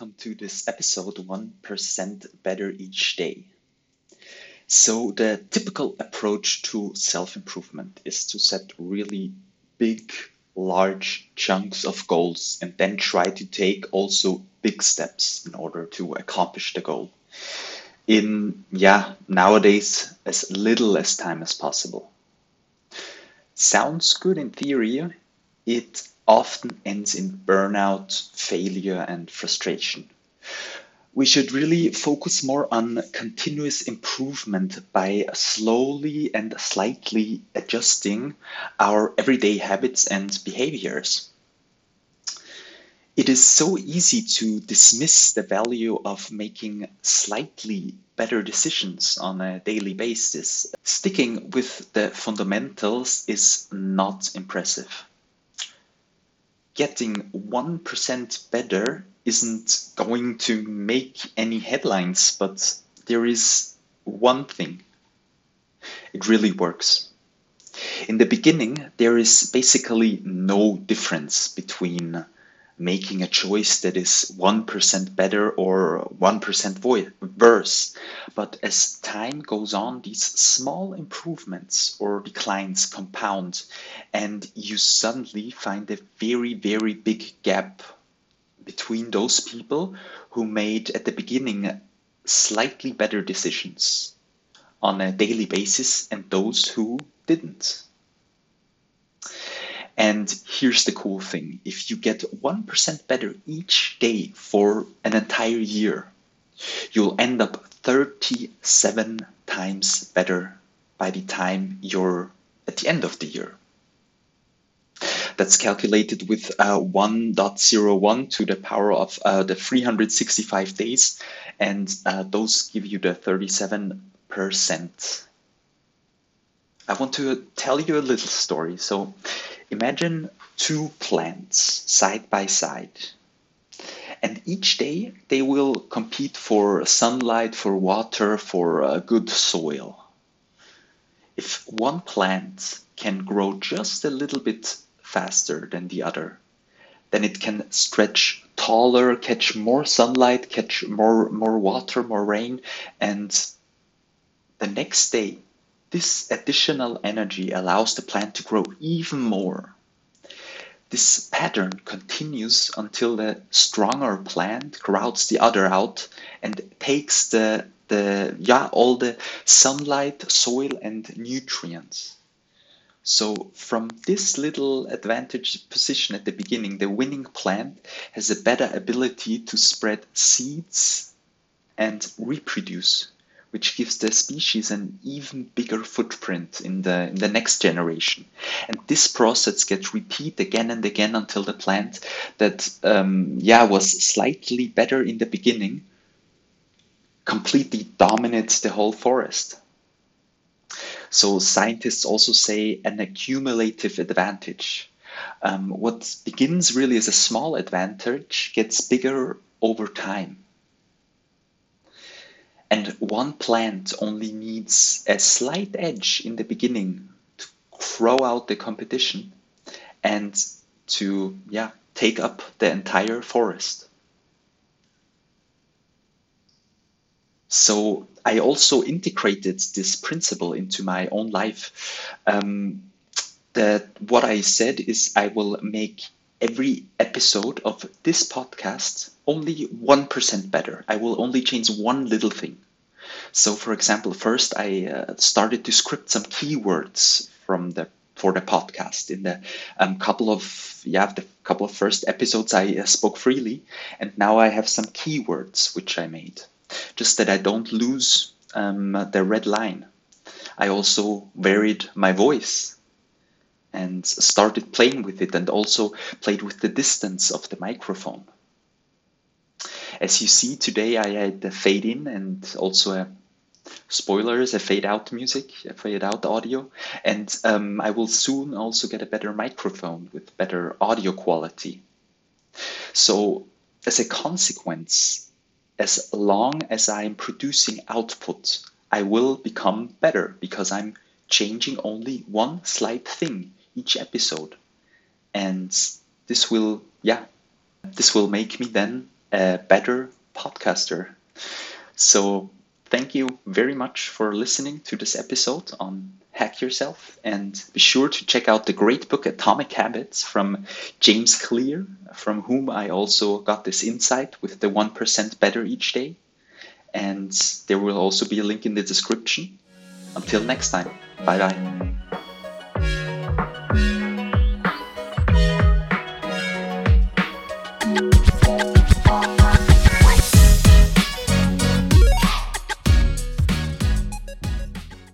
Welcome to this episode 1% Better Each Day. So, the typical approach to self improvement is to set really big, large chunks of goals and then try to take also big steps in order to accomplish the goal. In, yeah, nowadays, as little as time as possible. Sounds good in theory, it often ends in burnout, failure, and frustration. We should really focus more on continuous improvement by slowly and slightly adjusting our everyday habits and behaviors. It is so easy to dismiss the value of making slightly better decisions on a daily basis. Sticking with the fundamentals is not impressive getting 1% better isn't going to make any headlines, but there is one thing. It really works. In the beginning, there is basically no difference between making a choice that is 1% better or 1% worse. But as time goes on, these small improvements or declines compound, and you suddenly find a very, very big gap between those people who made at the beginning slightly better decisions on a daily basis and those who didn't. And here's the cool thing if you get 1% better each day for an entire year, you'll end up 37 times better by the time you're at the end of the year. That's calculated with uh, 1.01 to the power of uh, the 365 days, and uh, those give you the 37%. I want to tell you a little story. So, Imagine two plants side by side. And each day they will compete for sunlight, for water, for uh, good soil. If one plant can grow just a little bit faster than the other, then it can stretch taller, catch more sunlight, catch more, more water, more rain, and the next day this additional energy allows the plant to grow even more. This pattern continues until the stronger plant crowds the other out and takes the, the yeah all the sunlight, soil and nutrients. So from this little advantage position at the beginning, the winning plant has a better ability to spread seeds and reproduce which gives the species an even bigger footprint in the in the next generation. And this process gets repeated again and again until the plant that um, yeah was slightly better in the beginning completely dominates the whole forest. So scientists also say an accumulative advantage. Um, what begins really as a small advantage gets bigger over time. And one plant only needs a slight edge in the beginning to throw out the competition and to yeah take up the entire forest. So I also integrated this principle into my own life. Um, that what I said is I will make every episode of this podcast only 1% better. I will only change one little thing. So, for example, first I uh, started to script some keywords from the for the podcast. In the um, couple of yeah, the couple of first episodes, I uh, spoke freely, and now I have some keywords which I made, just that I don't lose um, the red line. I also varied my voice and started playing with it and also played with the distance of the microphone. As you see today, I had a fade in and also a spoilers, a fade out music, a fade out audio, and um, I will soon also get a better microphone with better audio quality. So, as a consequence, as long as I'm producing output, I will become better because I'm changing only one slight thing each episode. And this will, yeah, This will make me then a better podcaster. So, thank you very much for listening to this episode on Hack Yourself. And be sure to check out the great book Atomic Habits from James Clear, from whom I also got this insight with the 1% better each day. And there will also be a link in the description. Until next time, bye bye.